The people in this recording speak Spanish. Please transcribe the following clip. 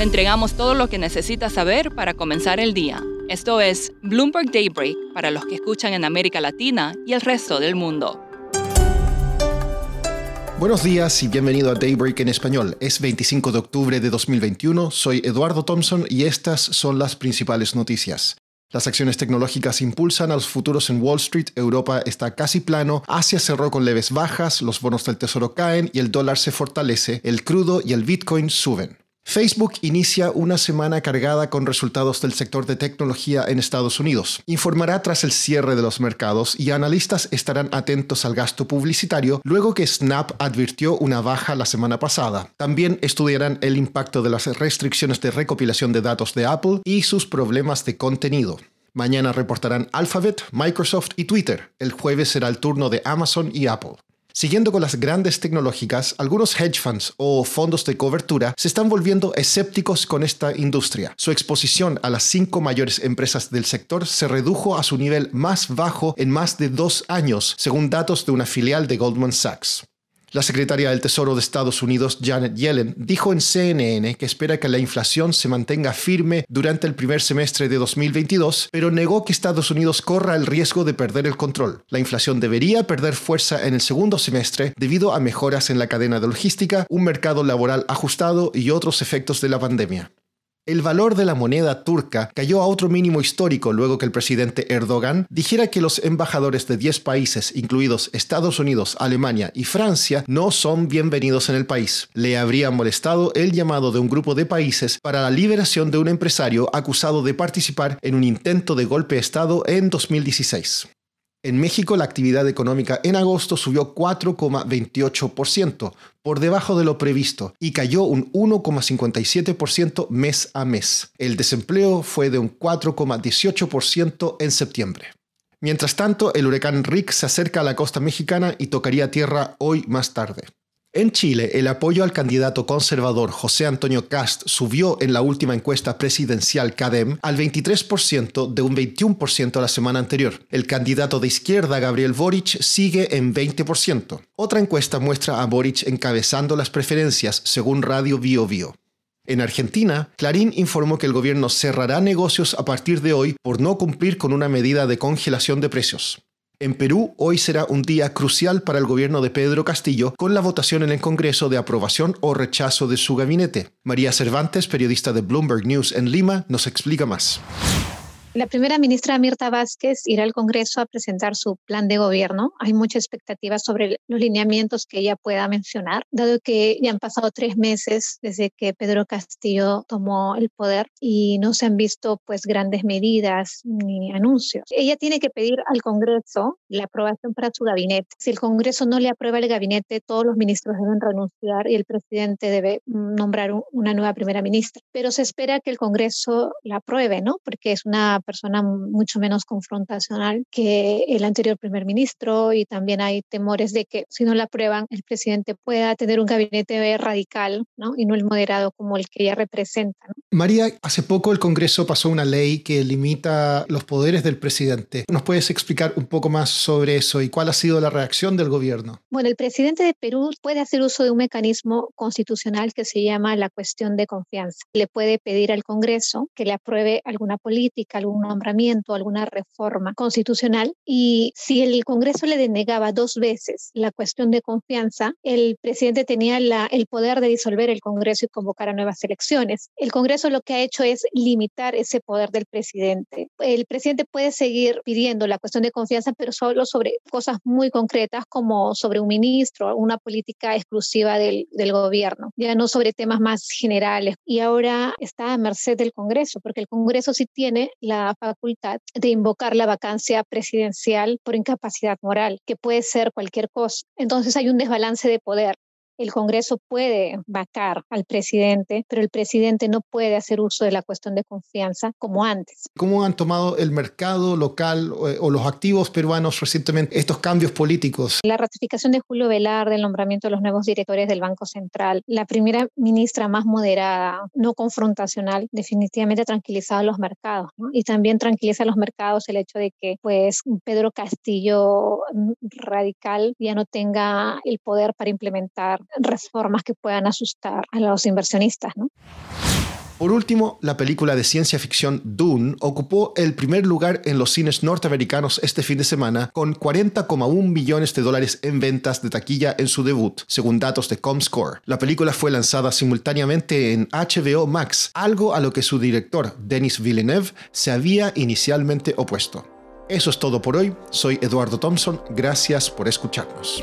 Le entregamos todo lo que necesita saber para comenzar el día. Esto es Bloomberg Daybreak para los que escuchan en América Latina y el resto del mundo. Buenos días y bienvenido a Daybreak en español. Es 25 de octubre de 2021, soy Eduardo Thompson y estas son las principales noticias. Las acciones tecnológicas impulsan a los futuros en Wall Street, Europa está casi plano, Asia cerró con leves bajas, los bonos del tesoro caen y el dólar se fortalece, el crudo y el Bitcoin suben. Facebook inicia una semana cargada con resultados del sector de tecnología en Estados Unidos. Informará tras el cierre de los mercados y analistas estarán atentos al gasto publicitario luego que Snap advirtió una baja la semana pasada. También estudiarán el impacto de las restricciones de recopilación de datos de Apple y sus problemas de contenido. Mañana reportarán Alphabet, Microsoft y Twitter. El jueves será el turno de Amazon y Apple. Siguiendo con las grandes tecnológicas, algunos hedge funds o fondos de cobertura se están volviendo escépticos con esta industria. Su exposición a las cinco mayores empresas del sector se redujo a su nivel más bajo en más de dos años, según datos de una filial de Goldman Sachs. La secretaria del Tesoro de Estados Unidos, Janet Yellen, dijo en CNN que espera que la inflación se mantenga firme durante el primer semestre de 2022, pero negó que Estados Unidos corra el riesgo de perder el control. La inflación debería perder fuerza en el segundo semestre debido a mejoras en la cadena de logística, un mercado laboral ajustado y otros efectos de la pandemia. El valor de la moneda turca cayó a otro mínimo histórico luego que el presidente Erdogan dijera que los embajadores de 10 países, incluidos Estados Unidos, Alemania y Francia, no son bienvenidos en el país. Le habría molestado el llamado de un grupo de países para la liberación de un empresario acusado de participar en un intento de golpe de Estado en 2016. En México la actividad económica en agosto subió 4,28%, por debajo de lo previsto, y cayó un 1,57% mes a mes. El desempleo fue de un 4,18% en septiembre. Mientras tanto, el huracán Rick se acerca a la costa mexicana y tocaría tierra hoy más tarde. En Chile, el apoyo al candidato conservador José Antonio Cast subió en la última encuesta presidencial CADEM al 23% de un 21% la semana anterior. El candidato de izquierda Gabriel Boric sigue en 20%. Otra encuesta muestra a Boric encabezando las preferencias, según Radio Bio Bio. En Argentina, Clarín informó que el gobierno cerrará negocios a partir de hoy por no cumplir con una medida de congelación de precios. En Perú, hoy será un día crucial para el gobierno de Pedro Castillo con la votación en el Congreso de aprobación o rechazo de su gabinete. María Cervantes, periodista de Bloomberg News en Lima, nos explica más. La primera ministra Mirta Vázquez irá al Congreso a presentar su plan de gobierno. Hay mucha expectativa sobre los lineamientos que ella pueda mencionar, dado que ya han pasado tres meses desde que Pedro Castillo tomó el poder y no se han visto pues grandes medidas ni anuncios. Ella tiene que pedir al Congreso la aprobación para su gabinete. Si el Congreso no le aprueba el gabinete, todos los ministros deben renunciar y el presidente debe nombrar una nueva primera ministra. Pero se espera que el Congreso la apruebe, ¿no? Porque es una persona mucho menos confrontacional que el anterior primer ministro y también hay temores de que si no la aprueban el presidente pueda tener un gabinete radical ¿no? y no el moderado como el que ella representa. María, hace poco el Congreso pasó una ley que limita los poderes del presidente. ¿Nos puedes explicar un poco más sobre eso y cuál ha sido la reacción del gobierno? Bueno, el presidente de Perú puede hacer uso de un mecanismo constitucional que se llama la cuestión de confianza. Le puede pedir al Congreso que le apruebe alguna política, algún nombramiento, alguna reforma constitucional y si el Congreso le denegaba dos veces la cuestión de confianza, el presidente tenía el poder de disolver el Congreso y convocar a nuevas elecciones. El Congreso lo que ha hecho es limitar ese poder del presidente. El presidente puede seguir pidiendo la cuestión de confianza, pero solo sobre cosas muy concretas como sobre un ministro, una política exclusiva del, del gobierno, ya no sobre temas más generales. Y ahora está a merced del Congreso, porque el Congreso sí tiene la facultad de invocar la vacancia presidencial por incapacidad moral, que puede ser cualquier cosa. Entonces hay un desbalance de poder el Congreso puede vacar al presidente, pero el presidente no puede hacer uso de la cuestión de confianza como antes. ¿Cómo han tomado el mercado local o, los activos peruanos recientemente estos cambios políticos? La ratificación de Julio Velarde, el nombramiento de los nuevos directores del Banco Central, la primera ministra más moderada, no confrontacional, definitivamente ha tranquilizado a los mercados. Y también tranquiliza a los mercados el hecho de que pues, Pedro Castillo mm, radical ya no tenga el poder para implementar reformas que puedan asustar a los inversionistas. ¿no? Por último, la película de ciencia ficción Dune ocupó el primer lugar en los cines norteamericanos este fin de semana con 40,1 millones de dólares en ventas de taquilla en su debut, según datos de Comscore. La película fue lanzada simultáneamente en HBO Max, algo a lo que su director, Denis Villeneuve, se había inicialmente opuesto. Eso es todo por hoy. Soy Eduardo Thompson. Gracias por escucharnos.